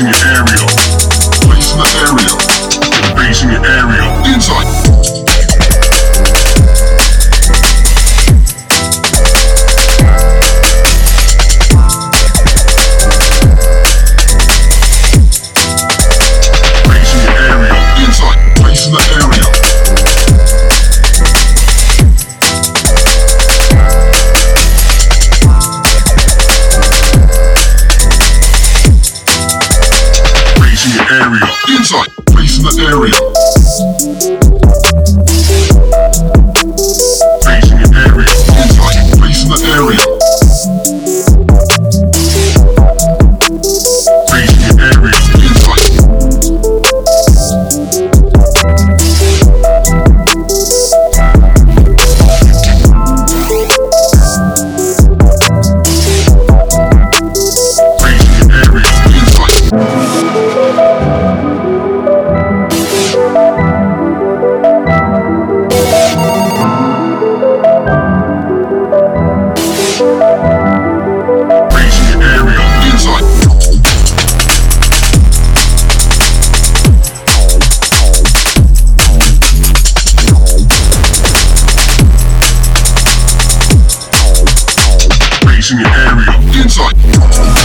Placing your area. Placing the area. Basing your area. Inside. Area. Inside. Placing the area. in your area. Inside.